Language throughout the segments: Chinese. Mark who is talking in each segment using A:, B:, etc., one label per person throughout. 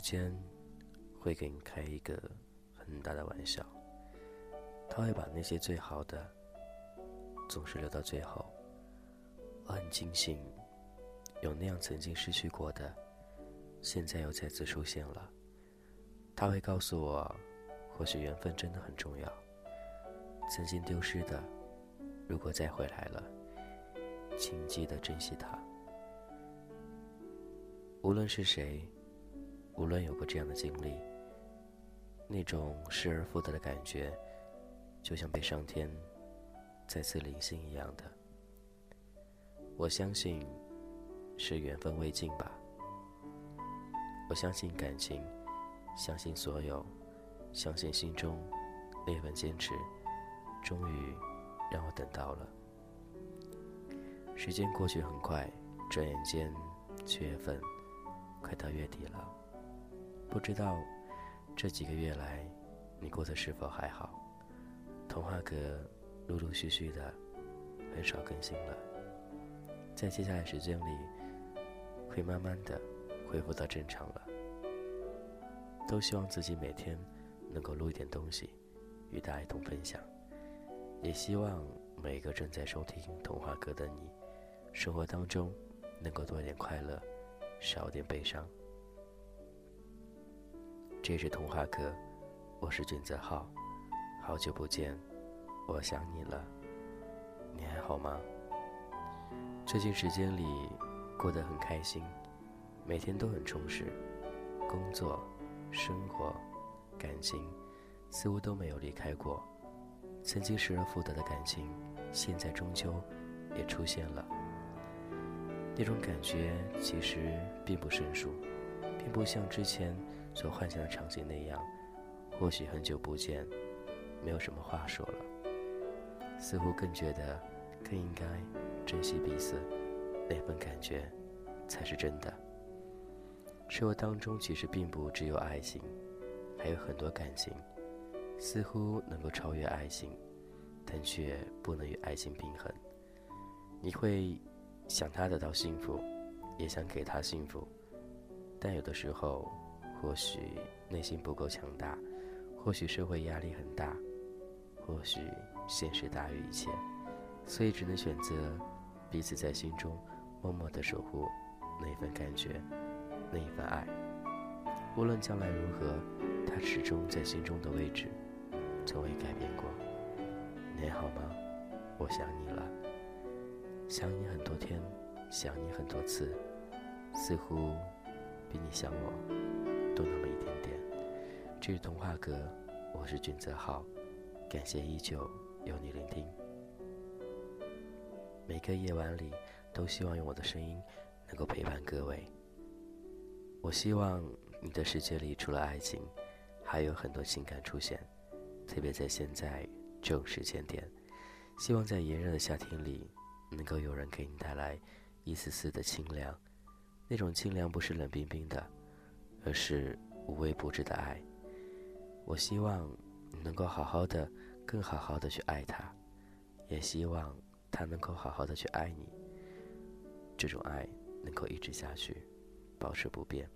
A: 间会给你开一个很大的玩笑，他会把那些最好的总是留到最后。我很庆幸有那样曾经失去过的，现在又再次出现了。他会告诉我，或许缘分真的很重要。曾经丢失的，如果再回来了，请记得珍惜它。无论是谁。无论有过这样的经历，那种失而复得的感觉，就像被上天再次临幸一样的。我相信是缘分未尽吧。我相信感情，相信所有，相信心中那份坚持，终于让我等到了。时间过去很快，转眼间七月份，快到月底了。不知道这几个月来你过得是否还好？童话阁陆陆续续的很少更新了，在接下来时间里会慢慢的恢复到正常了。都希望自己每天能够录一点东西与大家一同分享，也希望每个正在收听童话阁的你，生活当中能够多一点快乐，少点悲伤。这是童话阁，我是俊泽浩，好久不见，我想你了，你还好吗？最近时间里过得很开心，每天都很充实，工作、生活、感情似乎都没有离开过。曾经失而复得的感情，现在终究也出现了。那种感觉其实并不生疏。并不像之前所幻想的场景那样，或许很久不见，没有什么话说了，似乎更觉得更应该珍惜彼此，那份感觉才是真的。生活当中其实并不只有爱情，还有很多感情，似乎能够超越爱情，但却不能与爱情平衡。你会想他得到幸福，也想给他幸福。但有的时候，或许内心不够强大，或许社会压力很大，或许现实大于一切，所以只能选择彼此在心中默默的守护那一份感觉，那一份爱。无论将来如何，他始终在心中的位置从未改变过。你好吗？我想你了，想你很多天，想你很多次，似乎。比你想我多那么一点点。这是童话阁，我是君泽浩，感谢依旧有你聆听。每个夜晚里，都希望用我的声音能够陪伴各位。我希望你的世界里除了爱情，还有很多情感出现，特别在现在这种时间点，希望在炎热的夏天里，能够有人给你带来一丝丝的清凉。那种清凉不是冷冰冰的，而是无微不至的爱。我希望你能够好好的，更好好的去爱他，也希望他能够好好的去爱你。这种爱能够一直下去，保持不变。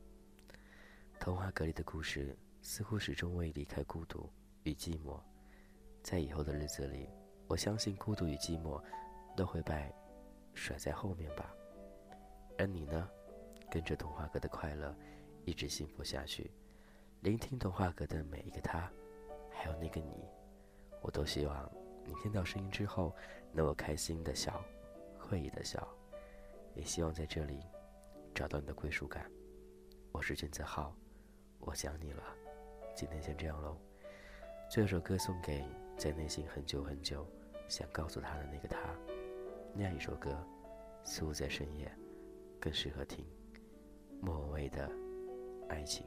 A: 童话格里的故事似乎始终未离开孤独与寂寞，在以后的日子里，我相信孤独与寂寞都会被甩在后面吧。而你呢？跟着童话阁的快乐，一直幸福下去。聆听童话阁的每一个他，还有那个你，我都希望你听到声音之后，能够开心的笑，会意的笑。也希望在这里找到你的归属感。我是君子浩，我想你了。今天先这样喽。这首歌送给在内心很久很久想告诉他的那个他。那样一首歌，似乎在深夜更适合听。莫文蔚的爱情。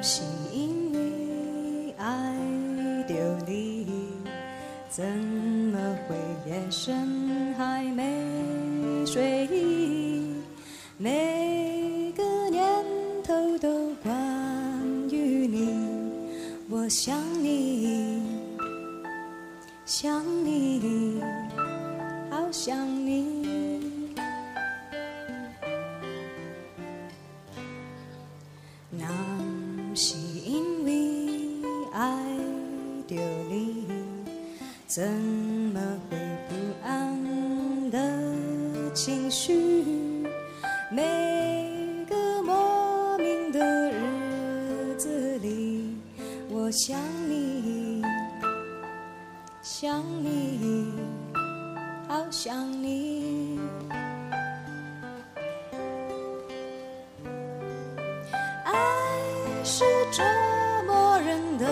B: 是因为爱着你，怎么会夜深还没睡意？每个念头都关于你，我想你，想你，好想你。那怎么会不安的情绪？每个莫名的日子里，我想你，想你，好想你。爱是折磨人的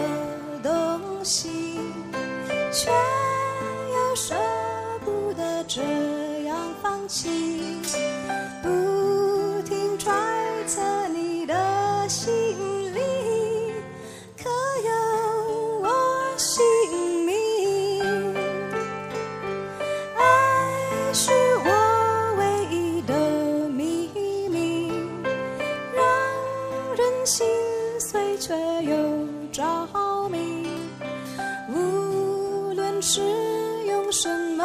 B: 东西，却又舍不得这样放弃。不停揣测你的心里，可有我姓名？爱是我唯一的秘密。让人心碎却又着。是用什么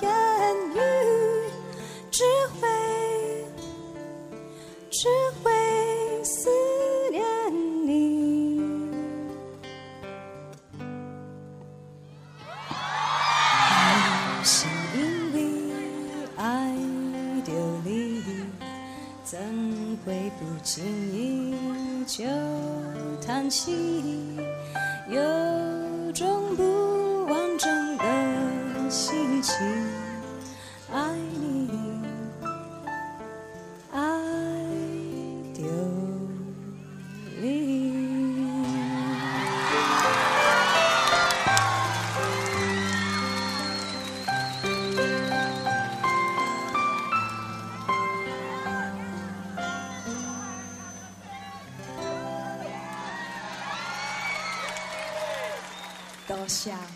B: 言语，只会只会思念你。是因为爱着你。怎会不经意就叹息？有想。